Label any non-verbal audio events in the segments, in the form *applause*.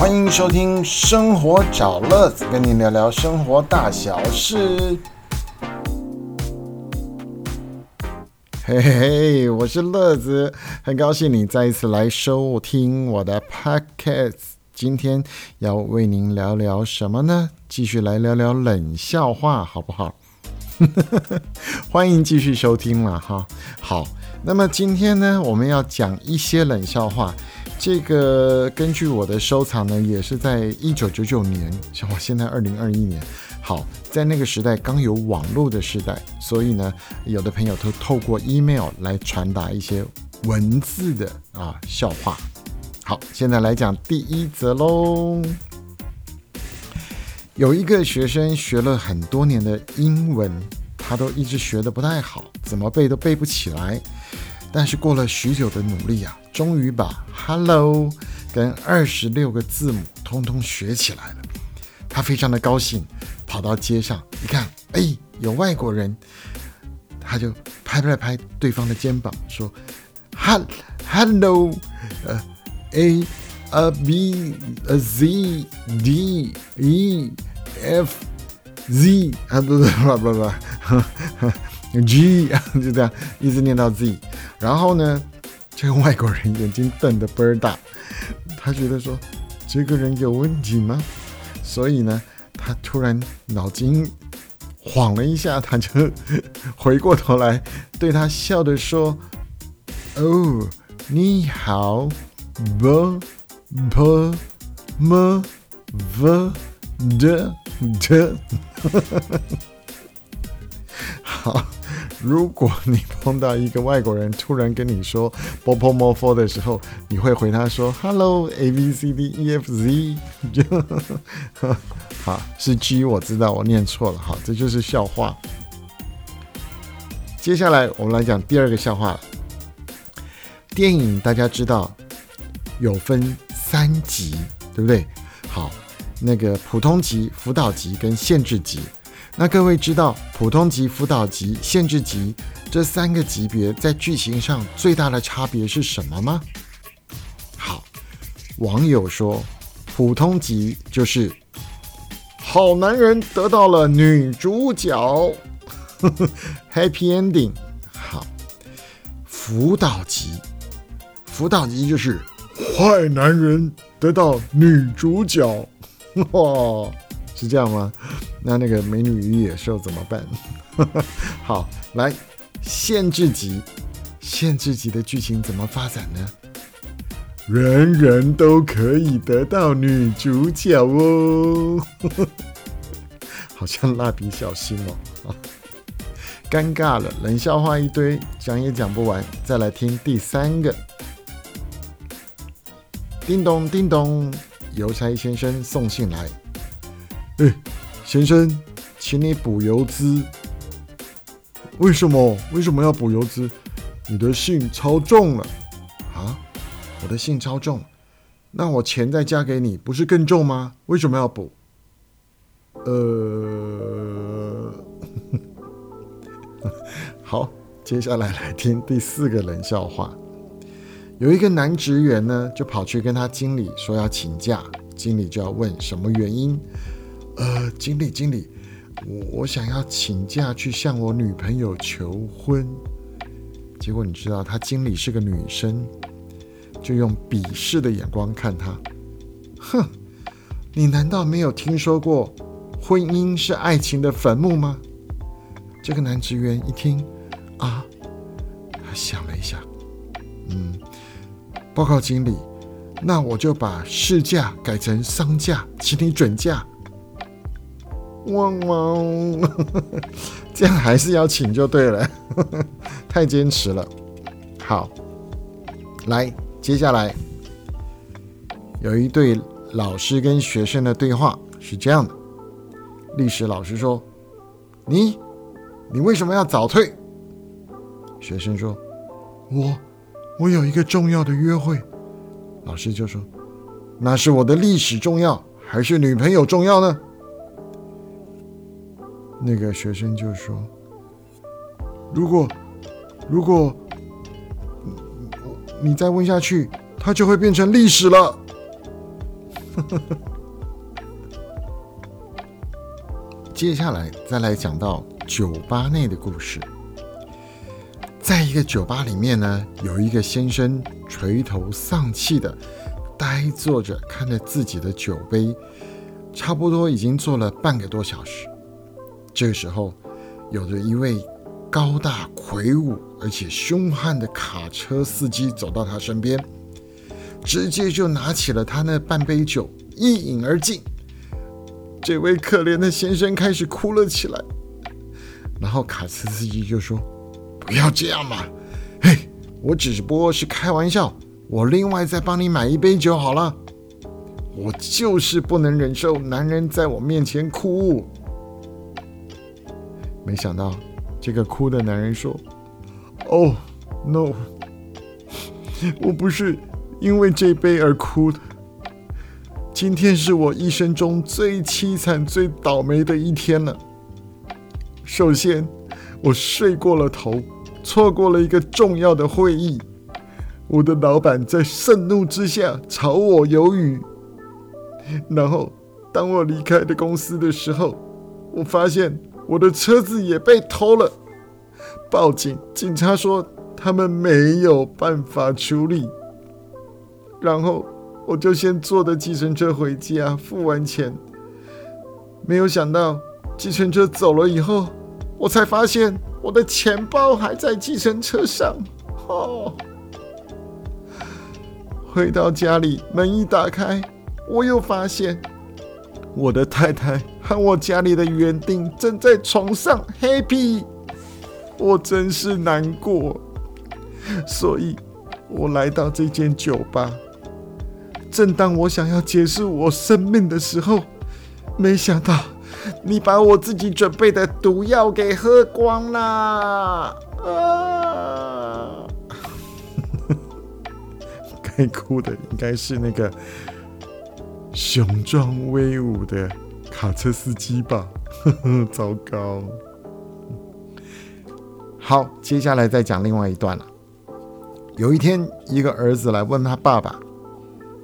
欢迎收听《生活找乐子》，跟您聊聊生活大小事。嘿嘿嘿，我是乐子，很高兴你再一次来收听我的 podcast。今天要为您聊聊什么呢？继续来聊聊冷笑话，好不好？*laughs* 欢迎继续收听了哈。好，那么今天呢，我们要讲一些冷笑话。这个根据我的收藏呢，也是在一九九九年，像我现在二零二一年，好，在那个时代刚有网络的时代，所以呢，有的朋友都透过 email 来传达一些文字的啊笑话。好，现在来讲第一则喽。有一个学生学了很多年的英文，他都一直学的不太好，怎么背都背不起来。但是过了许久的努力啊，终于把 “hello” 跟二十六个字母通通学起来了。他非常的高兴，跑到街上一看，哎，有外国人，他就拍拍拍对方的肩膀，说 “h hello，呃，a a b a z d e f z 啊不不不不不，*laughs* g 就这样一直念到 z。”然后呢，这个外国人眼睛瞪得倍儿大，他觉得说这个人有问题吗？所以呢，他突然脑筋晃了一下，他就回过头来对他笑着说：“哦，你好，b p m v d d，*laughs* 好。”如果你碰到一个外国人突然跟你说 b o p o m o f o 的时候，*laughs* 你会回他说 “Hello A B C D E F Z”，*laughs* 好是 G，我知道我念错了，好，这就是笑话。接下来我们来讲第二个笑话了。电影大家知道有分三级，对不对？好，那个普通级、辅导级跟限制级。那各位知道普通级、辅导级、限制级这三个级别在剧情上最大的差别是什么吗？好，网友说，普通级就是好男人得到了女主角，Happy *laughs* Ending。好，辅导级，辅导级就是坏男人得到女主角，哇。是这样吗？那那个美女与野兽怎么办？*laughs* 好，来限制级，限制级的剧情怎么发展呢？人人都可以得到女主角哦，*laughs* 好像蜡笔小新哦。*laughs* 尴尬了，冷笑话一堆，讲也讲不完。再来听第三个。叮咚叮咚，邮差先生送信来。哎，先生，请你补邮资。为什么？为什么要补邮资？你的信超重了啊！我的信超重，那我钱再加给你，不是更重吗？为什么要补？呃，*laughs* 好，接下来来听第四个冷笑话。有一个男职员呢，就跑去跟他经理说要请假，经理就要问什么原因。呃，经理，经理，我我想要请假去向我女朋友求婚。结果你知道，他经理是个女生，就用鄙视的眼光看他。哼，你难道没有听说过婚姻是爱情的坟墓吗？这个男职员一听，啊，他想了一下，嗯，报告经理，那我就把事假改成丧假，请你准假。汪汪，*laughs* 这样还是要请就对了，*laughs* 太坚持了。好，来，接下来有一对老师跟学生的对话是这样的：历史老师说：“你，你为什么要早退？”学生说：“我，我有一个重要的约会。”老师就说：“那是我的历史重要，还是女朋友重要呢？”那个学生就说：“如果，如果，你再问下去，它就会变成历史了。*laughs* ”接下来再来讲到酒吧内的故事。在一个酒吧里面呢，有一个先生垂头丧气的呆坐着，看着自己的酒杯，差不多已经坐了半个多小时。这个时候，有着一位高大魁梧而且凶悍的卡车司机走到他身边，直接就拿起了他那半杯酒，一饮而尽。这位可怜的先生开始哭了起来，然后卡车司机就说。不要这样嘛！嘿，我只不过是开玩笑，我另外再帮你买一杯酒好了。我就是不能忍受男人在我面前哭。没想到，这个哭的男人说：“哦，no，我不是因为这杯而哭的。今天是我一生中最凄惨、最倒霉的一天了。首先，我睡过了头。”错过了一个重要的会议，我的老板在盛怒之下炒我鱿鱼。然后，当我离开的公司的时候，我发现我的车子也被偷了。报警，警察说他们没有办法处理。然后，我就先坐的计程车回家，付完钱。没有想到，计程车走了以后，我才发现。我的钱包还在计程车上，哦。回到家里，门一打开，我又发现我的太太和我家里的园丁正在床上 happy，我真是难过。所以，我来到这间酒吧。正当我想要结束我生命的时候，没想到。你把我自己准备的毒药给喝光了啊！*laughs* 该哭的应该是那个雄壮威武的卡车司机吧？*laughs* 糟糕！好，接下来再讲另外一段了。有一天，一个儿子来问他爸爸：“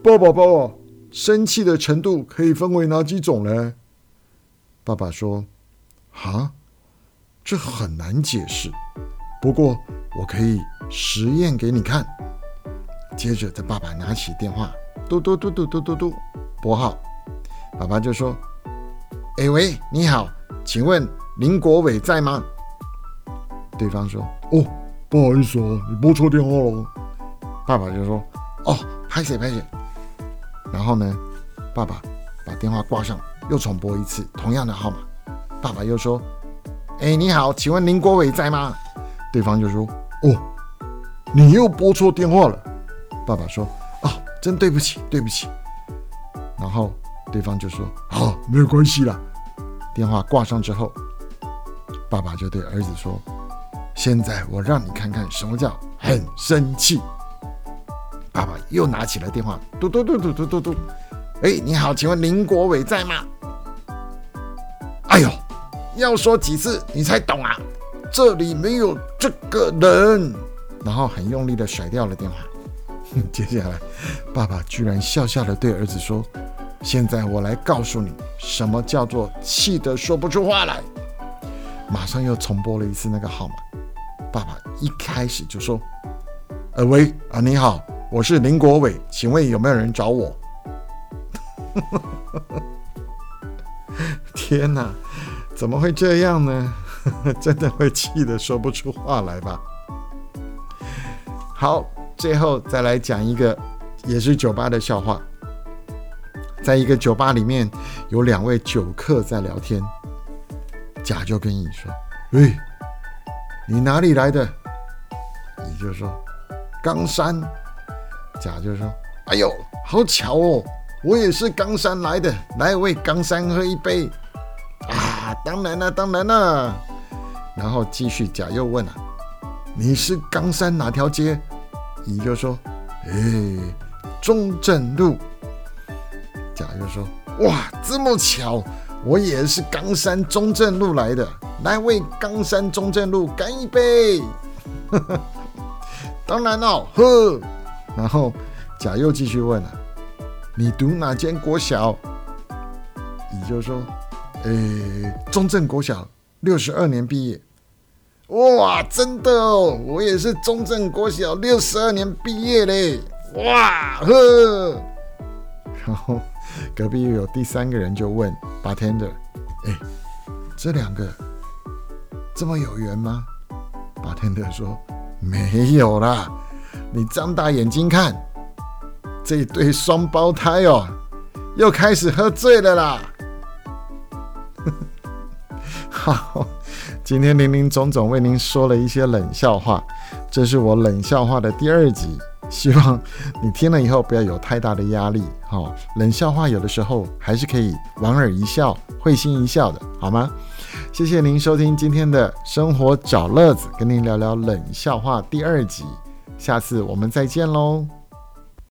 爸爸，爸爸，生气的程度可以分为哪几种呢？”爸爸说：“啊，这很难解释。不过我可以实验给你看。”接着，他爸爸拿起电话，嘟嘟嘟嘟嘟嘟嘟，拨号。爸爸就说：“哎喂，你好，请问林国伟在吗？”对方说：“哦，不好意思哦，你拨错电话了。”爸爸就说：“哦，拍谁拍谁。”然后呢，爸爸把电话挂上。又重拨一次同样的号码，爸爸又说：“哎，你好，请问林国伟在吗？”对方就说：“哦，你又拨错电话了。”爸爸说：“哦，真对不起，对不起。”然后对方就说：“好，没有关系啦。”电话挂上之后，爸爸就对儿子说：“现在我让你看看什么叫很生气。”爸爸又拿起了电话，嘟嘟嘟嘟嘟嘟嘟，哎，你好，请问林国伟在吗？哎呦，要说几次你才懂啊？这里没有这个人。然后很用力的甩掉了电话。*laughs* 接下来，爸爸居然笑笑的对儿子说：“现在我来告诉你，什么叫做气得说不出话来。”马上又重播了一次那个号码。爸爸一开始就说：“呃喂啊，你好，我是林国伟，请问有没有人找我？” *laughs* 天哪，怎么会这样呢？*laughs* 真的会气得说不出话来吧？好，最后再来讲一个也是酒吧的笑话。在一个酒吧里面，有两位酒客在聊天。甲就跟乙说：“喂，你哪里来的？”乙就说：“冈山。”甲就说：“哎呦，好巧哦！”我也是冈山来的，来为冈山喝一杯啊！当然了，当然了。然后继续，甲又问了：“你是冈山哪条街？”乙就说：“哎，中正路。”甲就说：“哇，这么巧，我也是冈山中正路来的，来为冈山中正路干一杯。*laughs* ”当然了，喝。然后甲又继续问了。你读哪间国小？乙就说：“诶，中正国小，六十二年毕业。”哇，真的哦，我也是中正国小六十二年毕业嘞！哇呵，然后隔壁又有第三个人就问 bartender：“ 哎，这两个这么有缘吗？”bartender 说：“没有啦，你张大眼睛看，这一对双胞胎哦，又开始喝醉了啦。*laughs* ”好。今天林林总总为您说了一些冷笑话，这是我冷笑话的第二集，希望你听了以后不要有太大的压力。哈，冷笑话有的时候还是可以莞尔一笑、会心一笑的，好吗？谢谢您收听今天的生活找乐子，跟您聊聊冷笑话第二集，下次我们再见喽。